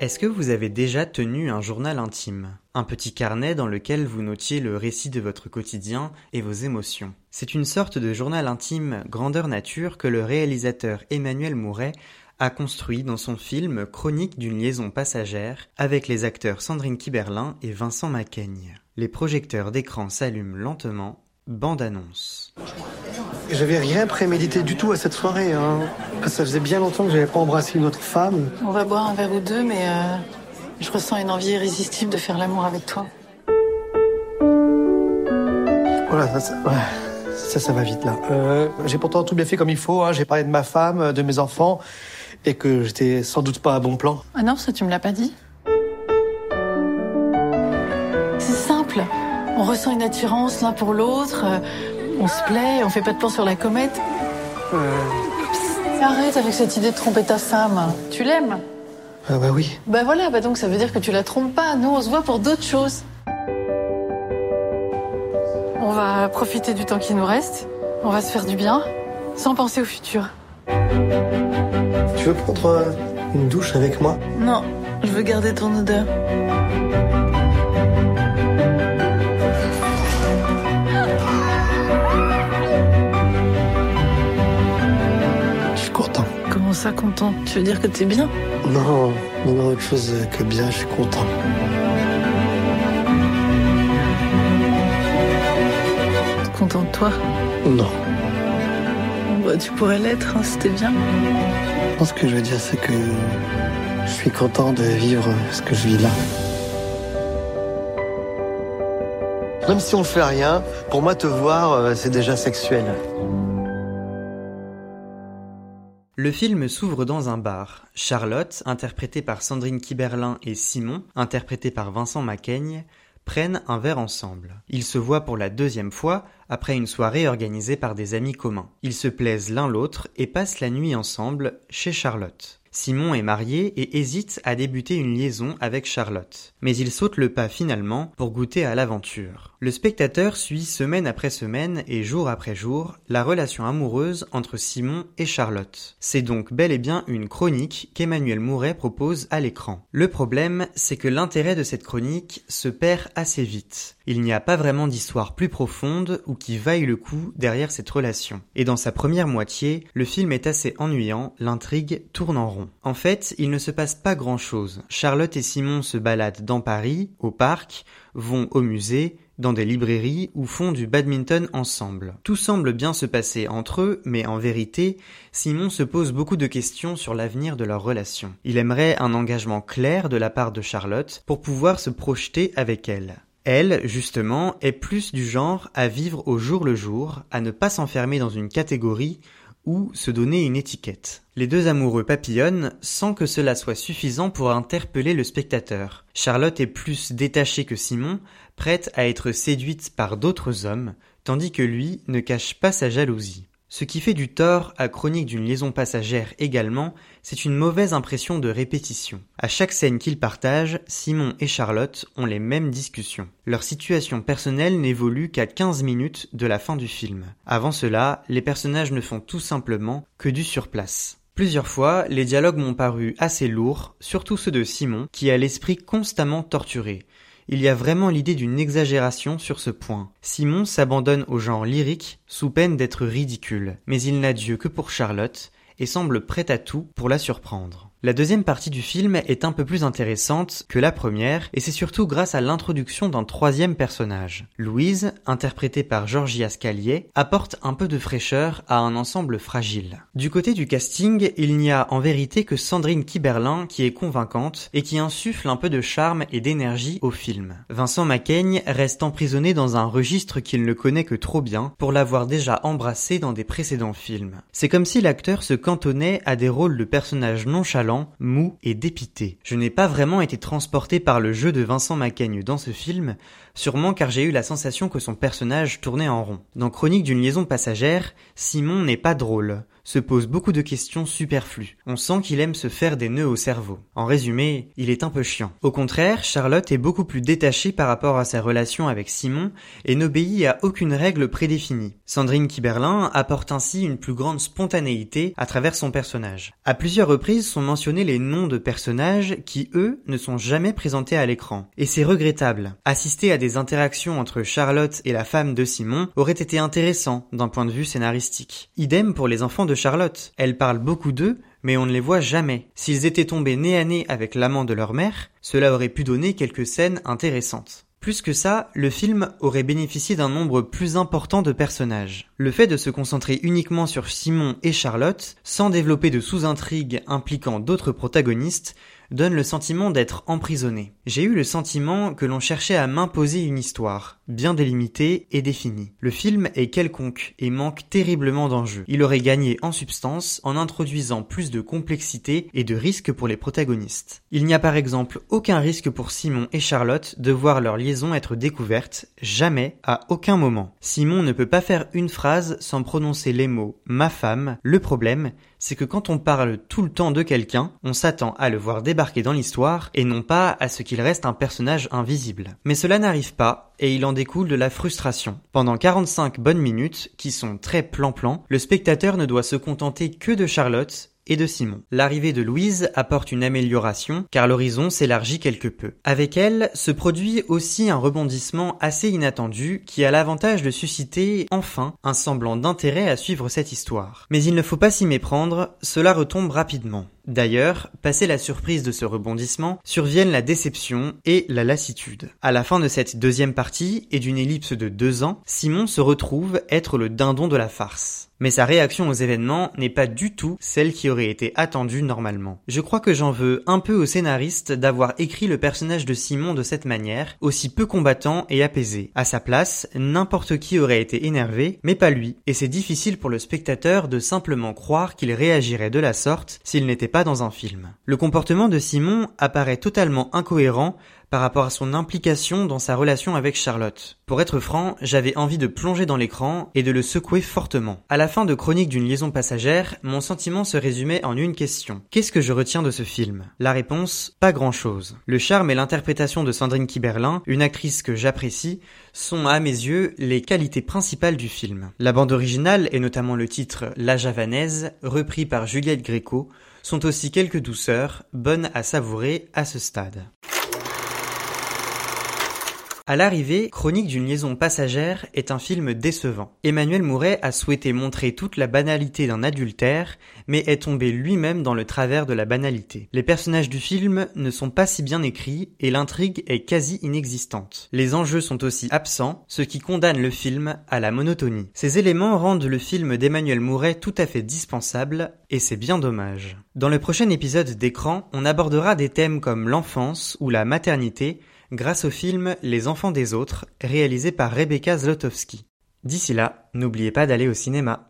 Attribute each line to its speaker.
Speaker 1: Est-ce que vous avez déjà tenu un journal intime? Un petit carnet dans lequel vous notiez le récit de votre quotidien et vos émotions. C'est une sorte de journal intime grandeur nature que le réalisateur Emmanuel Mouret a construit dans son film Chronique d'une liaison passagère avec les acteurs Sandrine Kiberlin et Vincent Macaigne. Les projecteurs d'écran s'allument lentement, bande annonce.
Speaker 2: J'avais rien prémédité du tout à cette soirée. Hein. Ça faisait bien longtemps que j'avais pas embrassé une autre femme.
Speaker 3: On va boire un verre ou deux, mais euh, je ressens une envie irrésistible de faire l'amour avec toi.
Speaker 2: Voilà, ça, ça, ouais, ça, ça va vite là. Euh, j'ai pourtant tout bien fait comme il faut. Hein. J'ai parlé de ma femme, de mes enfants, et que j'étais sans doute pas à bon plan.
Speaker 3: Ah non, ça tu me l'as pas dit. C'est simple. On ressent une attirance l'un pour l'autre. euh, On se plaît, on fait pas de plan sur la comète.
Speaker 2: Euh,
Speaker 3: Psst, Arrête avec cette idée de tromper ta femme. Tu l'aimes
Speaker 2: ah bah oui.
Speaker 3: Bah voilà, bah donc ça veut dire que tu la trompes pas. Nous, on se voit pour d'autres choses. On va profiter du temps qui nous reste. On va se faire du bien, sans penser au futur.
Speaker 2: Tu veux prendre euh, une douche avec moi?
Speaker 3: Non, je veux garder ton odeur.
Speaker 2: Je suis content.
Speaker 3: Comment ça, content? Tu veux dire que t'es bien?
Speaker 2: Non, non, non, autre chose que bien, je suis content.
Speaker 3: T'es content de toi?
Speaker 2: Non.
Speaker 3: Bah, tu pourrais l'être, hein, c'était bien.
Speaker 2: Je pense que je veux dire, c'est que je suis content de vivre ce que je vis là. Même si on fait rien, pour moi, te voir, euh, c'est déjà sexuel.
Speaker 1: Le film s'ouvre dans un bar. Charlotte, interprétée par Sandrine Kiberlin, et Simon, interprété par Vincent Macaigne, prennent un verre ensemble. Ils se voient pour la deuxième fois après une soirée organisée par des amis communs. Ils se plaisent l'un l'autre et passent la nuit ensemble chez Charlotte. Simon est marié et hésite à débuter une liaison avec Charlotte. Mais il saute le pas finalement pour goûter à l'aventure. Le spectateur suit semaine après semaine et jour après jour la relation amoureuse entre Simon et Charlotte. C'est donc bel et bien une chronique qu'Emmanuel Mouret propose à l'écran. Le problème, c'est que l'intérêt de cette chronique se perd assez vite. Il n'y a pas vraiment d'histoire plus profonde ou qui vaille le coup derrière cette relation. Et dans sa première moitié, le film est assez ennuyant, l'intrigue tourne en rond. En fait, il ne se passe pas grand chose. Charlotte et Simon se baladent dans Paris, au parc, vont au musée, dans des librairies ou font du badminton ensemble. Tout semble bien se passer entre eux, mais en vérité, Simon se pose beaucoup de questions sur l'avenir de leur relation. Il aimerait un engagement clair de la part de Charlotte pour pouvoir se projeter avec elle. Elle, justement, est plus du genre à vivre au jour le jour, à ne pas s'enfermer dans une catégorie ou se donner une étiquette. Les deux amoureux papillonnent sans que cela soit suffisant pour interpeller le spectateur. Charlotte est plus détachée que Simon, prête à être séduite par d'autres hommes, tandis que lui ne cache pas sa jalousie. Ce qui fait du tort à Chronique d'une liaison passagère également, c'est une mauvaise impression de répétition. À chaque scène qu'ils partagent, Simon et Charlotte ont les mêmes discussions. Leur situation personnelle n'évolue qu'à 15 minutes de la fin du film. Avant cela, les personnages ne font tout simplement que du surplace. Plusieurs fois, les dialogues m'ont paru assez lourds, surtout ceux de Simon, qui a l'esprit constamment torturé. Il y a vraiment l'idée d'une exagération sur ce point. Simon s'abandonne au genre lyrique sous peine d'être ridicule, mais il n'a Dieu que pour Charlotte et semble prêt à tout pour la surprendre. La deuxième partie du film est un peu plus intéressante que la première, et c'est surtout grâce à l'introduction d'un troisième personnage. Louise, interprétée par Georgia Scalier, apporte un peu de fraîcheur à un ensemble fragile. Du côté du casting, il n'y a en vérité que Sandrine Kiberlin qui est convaincante et qui insuffle un peu de charme et d'énergie au film. Vincent Macaigne reste emprisonné dans un registre qu'il ne connaît que trop bien pour l'avoir déjà embrassé dans des précédents films. C'est comme si l'acteur se cantonnait à des rôles de personnages nonchalants mou et dépité. Je n'ai pas vraiment été transporté par le jeu de Vincent Macaigne dans ce film, sûrement car j'ai eu la sensation que son personnage tournait en rond. Dans Chronique d'une liaison passagère, Simon n'est pas drôle. Se pose beaucoup de questions superflues. On sent qu'il aime se faire des nœuds au cerveau. En résumé, il est un peu chiant. Au contraire, Charlotte est beaucoup plus détachée par rapport à sa relation avec Simon et n'obéit à aucune règle prédéfinie. Sandrine Kiberlin apporte ainsi une plus grande spontanéité à travers son personnage. À plusieurs reprises sont mentionnés les noms de personnages qui, eux, ne sont jamais présentés à l'écran. Et c'est regrettable. Assister à des interactions entre Charlotte et la femme de Simon aurait été intéressant d'un point de vue scénaristique. Idem pour les enfants de Charlotte. Elle parle beaucoup d'eux, mais on ne les voit jamais. S'ils étaient tombés nez à nez avec l'amant de leur mère, cela aurait pu donner quelques scènes intéressantes. Plus que ça, le film aurait bénéficié d'un nombre plus important de personnages. Le fait de se concentrer uniquement sur Simon et Charlotte, sans développer de sous-intrigues impliquant d'autres protagonistes, donne le sentiment d'être emprisonné. J'ai eu le sentiment que l'on cherchait à m'imposer une histoire, bien délimitée et définie. Le film est quelconque et manque terriblement d'enjeux. Il aurait gagné en substance en introduisant plus de complexité et de risques pour les protagonistes. Il n'y a par exemple aucun risque pour Simon et Charlotte de voir leur liaison être découverte, jamais, à aucun moment. Simon ne peut pas faire une phrase sans prononcer les mots ma femme, le problème, c'est que quand on parle tout le temps de quelqu'un, on s'attend à le voir débarquer dans l'histoire et non pas à ce qu'il reste un personnage invisible. Mais cela n'arrive pas et il en découle de la frustration. Pendant 45 bonnes minutes, qui sont très plan-plan, le spectateur ne doit se contenter que de Charlotte et de Simon. L'arrivée de Louise apporte une amélioration car l'horizon s'élargit quelque peu. Avec elle se produit aussi un rebondissement assez inattendu qui a l'avantage de susciter enfin un semblant d'intérêt à suivre cette histoire. Mais il ne faut pas s'y méprendre, cela retombe rapidement. D'ailleurs, passé la surprise de ce rebondissement, surviennent la déception et la lassitude. À la fin de cette deuxième partie, et d'une ellipse de deux ans, Simon se retrouve être le dindon de la farce. Mais sa réaction aux événements n'est pas du tout celle qui aurait été attendue normalement. Je crois que j'en veux un peu au scénariste d'avoir écrit le personnage de Simon de cette manière, aussi peu combattant et apaisé. À sa place, n'importe qui aurait été énervé, mais pas lui, et c'est difficile pour le spectateur de simplement croire qu'il réagirait de la sorte s'il n'était pas dans un film. Le comportement de Simon apparaît totalement incohérent par rapport à son implication dans sa relation avec Charlotte. Pour être franc, j'avais envie de plonger dans l'écran et de le secouer fortement. À la fin de Chronique d'une liaison passagère, mon sentiment se résumait en une question. Qu'est-ce que je retiens de ce film? La réponse, pas grand chose. Le charme et l'interprétation de Sandrine Kiberlin, une actrice que j'apprécie, sont à mes yeux les qualités principales du film. La bande originale et notamment le titre La Javanaise, repris par Juliette Gréco, sont aussi quelques douceurs, bonnes à savourer à ce stade. À l'arrivée, Chronique d'une liaison passagère est un film décevant. Emmanuel Mouret a souhaité montrer toute la banalité d'un adultère, mais est tombé lui-même dans le travers de la banalité. Les personnages du film ne sont pas si bien écrits et l'intrigue est quasi inexistante. Les enjeux sont aussi absents, ce qui condamne le film à la monotonie. Ces éléments rendent le film d'Emmanuel Mouret tout à fait dispensable, et c'est bien dommage. Dans le prochain épisode d'écran, on abordera des thèmes comme l'enfance ou la maternité, grâce au film Les enfants des autres, réalisé par Rebecca Zlotowski. D'ici là, n'oubliez pas d'aller au cinéma.